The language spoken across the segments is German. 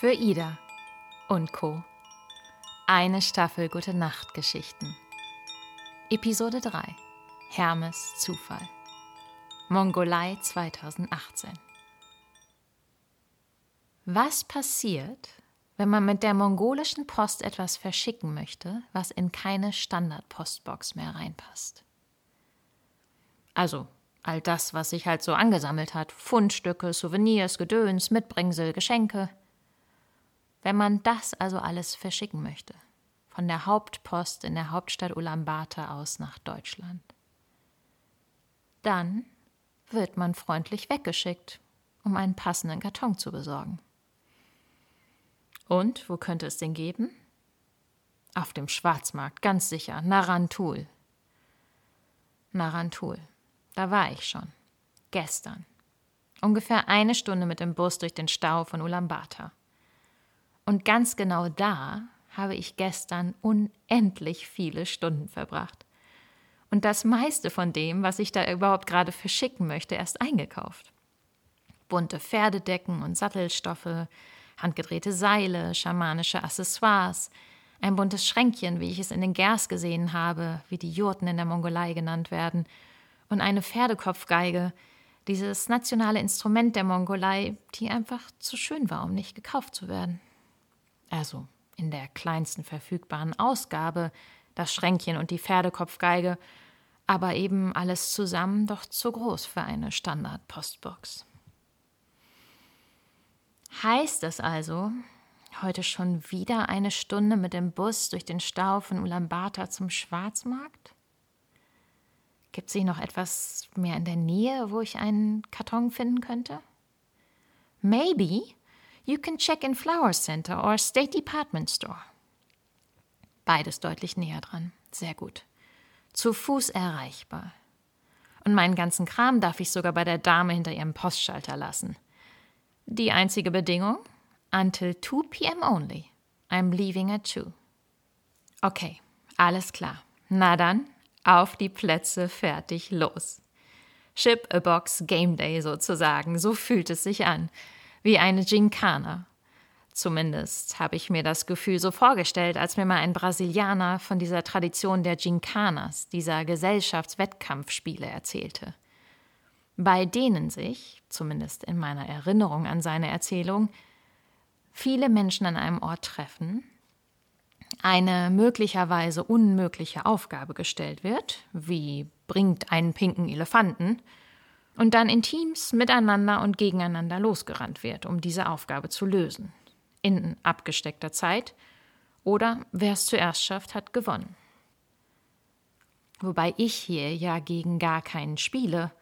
Für Ida und Co. Eine Staffel Gute Nacht Geschichten. Episode 3. Hermes Zufall. Mongolei 2018. Was passiert, wenn man mit der mongolischen Post etwas verschicken möchte, was in keine Standardpostbox mehr reinpasst? Also, all das, was sich halt so angesammelt hat: Fundstücke, Souvenirs, Gedöns, Mitbringsel, Geschenke. Wenn man das also alles verschicken möchte, von der Hauptpost in der Hauptstadt Ulaanbaatar aus nach Deutschland, dann wird man freundlich weggeschickt, um einen passenden Karton zu besorgen. Und wo könnte es den geben? Auf dem Schwarzmarkt, ganz sicher, Narantul. Narantul, da war ich schon. Gestern. Ungefähr eine Stunde mit dem Bus durch den Stau von Ulaanbaatar. Und ganz genau da habe ich gestern unendlich viele Stunden verbracht. Und das meiste von dem, was ich da überhaupt gerade verschicken möchte, erst eingekauft. Bunte Pferdedecken und Sattelstoffe, handgedrehte Seile, schamanische Accessoires, ein buntes Schränkchen, wie ich es in den Gers gesehen habe, wie die Jurten in der Mongolei genannt werden, und eine Pferdekopfgeige, dieses nationale Instrument der Mongolei, die einfach zu schön war, um nicht gekauft zu werden. Also in der kleinsten verfügbaren Ausgabe, das Schränkchen und die Pferdekopfgeige, aber eben alles zusammen doch zu groß für eine Standard-Postbox. Heißt es also, heute schon wieder eine Stunde mit dem Bus durch den Stau von Ulaanbaatar zum Schwarzmarkt? Gibt es hier noch etwas mehr in der Nähe, wo ich einen Karton finden könnte? Maybe you can check in Flower Center or State Department Store. Beides deutlich näher dran. Sehr gut. Zu Fuß erreichbar. Und meinen ganzen Kram darf ich sogar bei der Dame hinter ihrem Postschalter lassen. Die einzige Bedingung? Until 2 p.m. only. I'm leaving at 2. Okay, alles klar. Na dann, auf die Plätze, fertig, los. Ship a Box Game Day sozusagen, so fühlt es sich an. Wie eine Gincana. Zumindest habe ich mir das Gefühl so vorgestellt, als mir mal ein Brasilianer von dieser Tradition der Gincanas, dieser Gesellschaftswettkampfspiele, erzählte bei denen sich, zumindest in meiner Erinnerung an seine Erzählung, viele Menschen an einem Ort treffen, eine möglicherweise unmögliche Aufgabe gestellt wird, wie bringt einen pinken Elefanten, und dann in Teams miteinander und gegeneinander losgerannt wird, um diese Aufgabe zu lösen. In abgesteckter Zeit oder wer es zuerst schafft, hat gewonnen. Wobei ich hier ja gegen gar keinen spiele,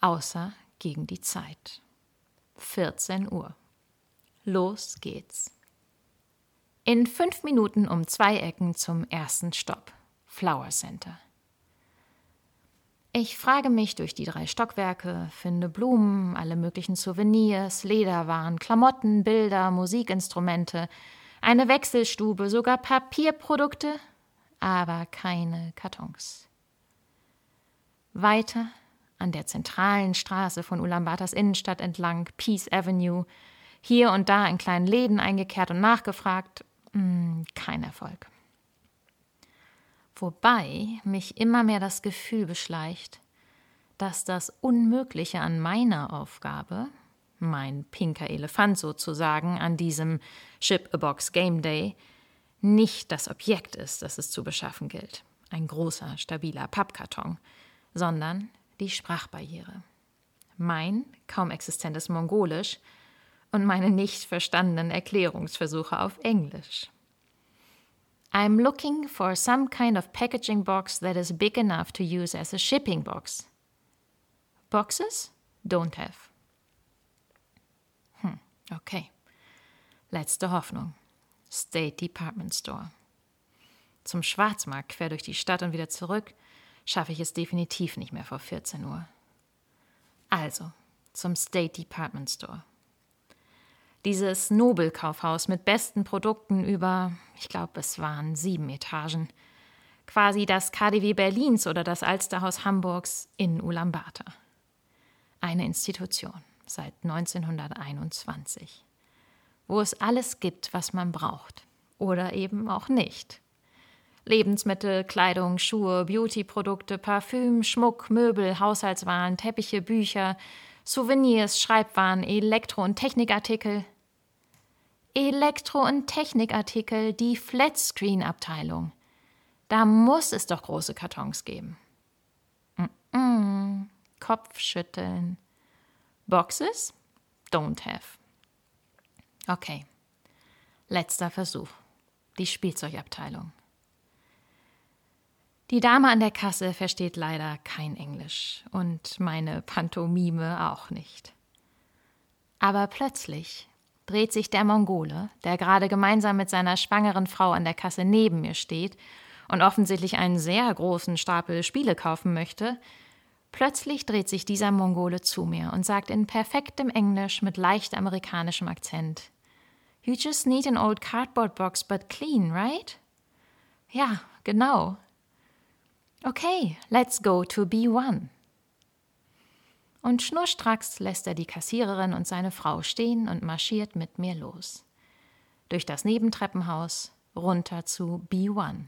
außer gegen die Zeit. 14 Uhr. Los geht's. In fünf Minuten um zwei Ecken zum ersten Stopp. Flower Center. Ich frage mich durch die drei Stockwerke, finde Blumen, alle möglichen Souvenirs, Lederwaren, Klamotten, Bilder, Musikinstrumente, eine Wechselstube, sogar Papierprodukte, aber keine Kartons. Weiter an der zentralen Straße von Ulaanbaatars Innenstadt entlang, Peace Avenue, hier und da in kleinen Läden eingekehrt und nachgefragt, hm, kein Erfolg. Wobei mich immer mehr das Gefühl beschleicht, dass das Unmögliche an meiner Aufgabe, mein pinker Elefant sozusagen, an diesem Ship-a-Box Game Day, nicht das Objekt ist, das es zu beschaffen gilt, ein großer, stabiler Pappkarton, sondern die Sprachbarriere. Mein kaum existentes Mongolisch und meine nicht verstandenen Erklärungsversuche auf Englisch. I'm looking for some kind of packaging box that is big enough to use as a shipping box. Boxes? Don't have. Hm, okay. Letzte Hoffnung. State Department Store. Zum Schwarzmarkt quer durch die Stadt und wieder zurück – schaffe ich es definitiv nicht mehr vor 14 Uhr. Also zum State Department Store. Dieses Nobelkaufhaus mit besten Produkten über, ich glaube, es waren sieben Etagen. Quasi das KDW Berlins oder das Alsterhaus Hamburgs in wo es alles gibt, was man braucht. Oder eben auch nicht. Lebensmittel, Kleidung, Schuhe, Beautyprodukte, Parfüm, Schmuck, Möbel, Haushaltswaren, Teppiche, Bücher, Souvenirs, Schreibwaren, Elektro- und Technikartikel. Elektro- und Technikartikel, die Flatscreen-Abteilung. Da muss es doch große Kartons geben. Mm -mm. Kopfschütteln. Boxes? Don't have. Okay. Letzter Versuch. Die Spielzeugabteilung. Die Dame an der Kasse versteht leider kein Englisch und meine Pantomime auch nicht. Aber plötzlich dreht sich der Mongole, der gerade gemeinsam mit seiner schwangeren Frau an der Kasse neben mir steht und offensichtlich einen sehr großen Stapel Spiele kaufen möchte, plötzlich dreht sich dieser Mongole zu mir und sagt in perfektem Englisch mit leicht amerikanischem Akzent You just need an old cardboard box but clean, right? Ja, genau, Okay, let's go to B1. Und schnurstracks lässt er die Kassiererin und seine Frau stehen und marschiert mit mir los. Durch das Nebentreppenhaus runter zu B1,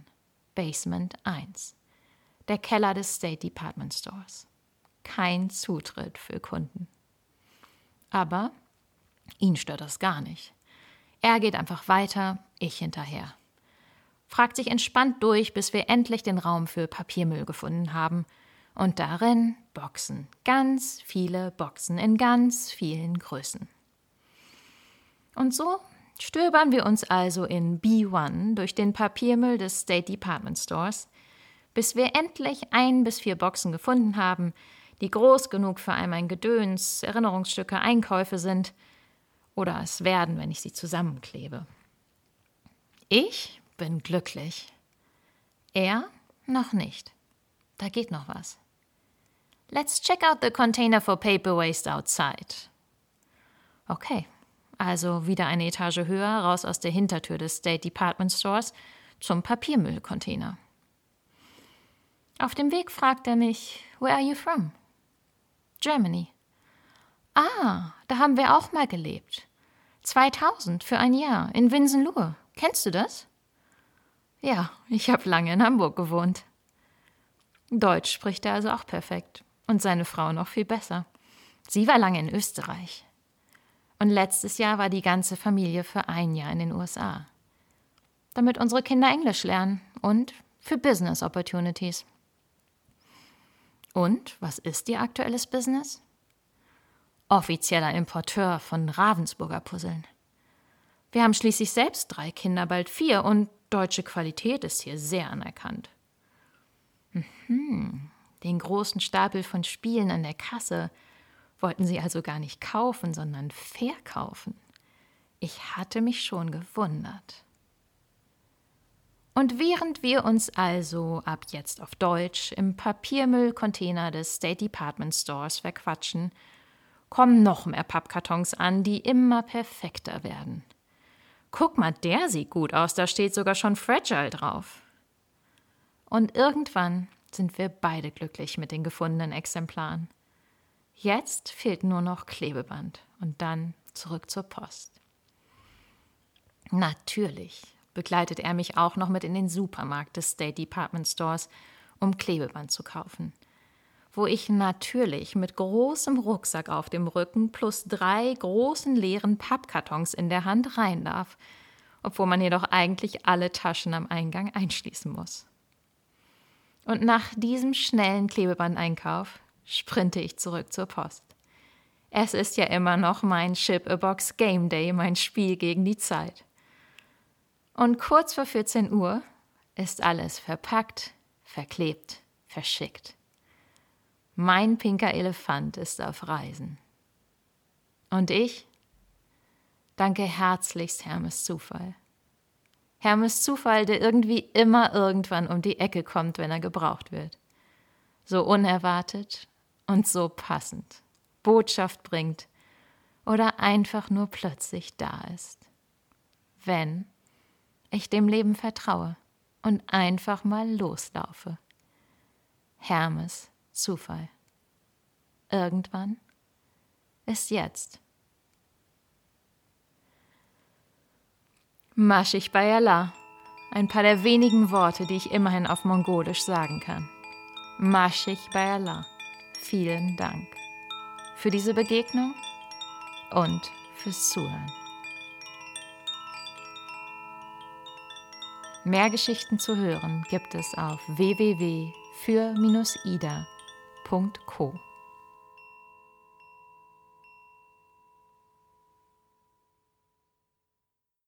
Basement 1, der Keller des State Department Stores. Kein Zutritt für Kunden. Aber ihn stört das gar nicht. Er geht einfach weiter, ich hinterher fragt sich entspannt durch, bis wir endlich den Raum für Papiermüll gefunden haben. Und darin Boxen, ganz viele Boxen in ganz vielen Größen. Und so stöbern wir uns also in B1 durch den Papiermüll des State Department Stores, bis wir endlich ein bis vier Boxen gefunden haben, die groß genug für all mein Gedöns, Erinnerungsstücke, Einkäufe sind oder es werden, wenn ich sie zusammenklebe. Ich bin glücklich. Er noch nicht. Da geht noch was. Let's check out the container for paper waste outside. Okay, also wieder eine Etage höher, raus aus der Hintertür des State Department Stores zum Papiermüllcontainer. Auf dem Weg fragt er mich, Where are you from? Germany. Ah, da haben wir auch mal gelebt. 2000 für ein Jahr in Winsenlohe. Kennst du das? Ja, ich habe lange in Hamburg gewohnt. Deutsch spricht er also auch perfekt. Und seine Frau noch viel besser. Sie war lange in Österreich. Und letztes Jahr war die ganze Familie für ein Jahr in den USA. Damit unsere Kinder Englisch lernen und für Business Opportunities. Und was ist Ihr aktuelles Business? Offizieller Importeur von Ravensburger Puzzeln. Wir haben schließlich selbst drei Kinder, bald vier, und Deutsche Qualität ist hier sehr anerkannt. Mhm. Den großen Stapel von Spielen an der Kasse wollten sie also gar nicht kaufen, sondern verkaufen. Ich hatte mich schon gewundert. Und während wir uns also ab jetzt auf Deutsch im Papiermüllcontainer des State Department Stores verquatschen, kommen noch mehr Pappkartons an, die immer perfekter werden. Guck mal, der sieht gut aus, da steht sogar schon Fragile drauf. Und irgendwann sind wir beide glücklich mit den gefundenen Exemplaren. Jetzt fehlt nur noch Klebeband und dann zurück zur Post. Natürlich begleitet er mich auch noch mit in den Supermarkt des State Department Stores, um Klebeband zu kaufen wo ich natürlich mit großem Rucksack auf dem Rücken plus drei großen leeren Pappkartons in der Hand rein darf, obwohl man jedoch eigentlich alle Taschen am Eingang einschließen muss. Und nach diesem schnellen Klebebandeinkauf sprinte ich zurück zur Post. Es ist ja immer noch mein Ship-a-Box Game Day, mein Spiel gegen die Zeit. Und kurz vor 14 Uhr ist alles verpackt, verklebt, verschickt. Mein pinker Elefant ist auf Reisen. Und ich? Danke herzlichst Hermes Zufall. Hermes Zufall, der irgendwie immer irgendwann um die Ecke kommt, wenn er gebraucht wird. So unerwartet und so passend. Botschaft bringt oder einfach nur plötzlich da ist. Wenn ich dem Leben vertraue und einfach mal loslaufe. Hermes Zufall. Irgendwann ist jetzt. Maschig bei Allah. Ein paar der wenigen Worte, die ich immerhin auf Mongolisch sagen kann. Maschig bei Allah. Vielen Dank für diese Begegnung und fürs Zuhören. Mehr Geschichten zu hören gibt es auf www.für-ida.co.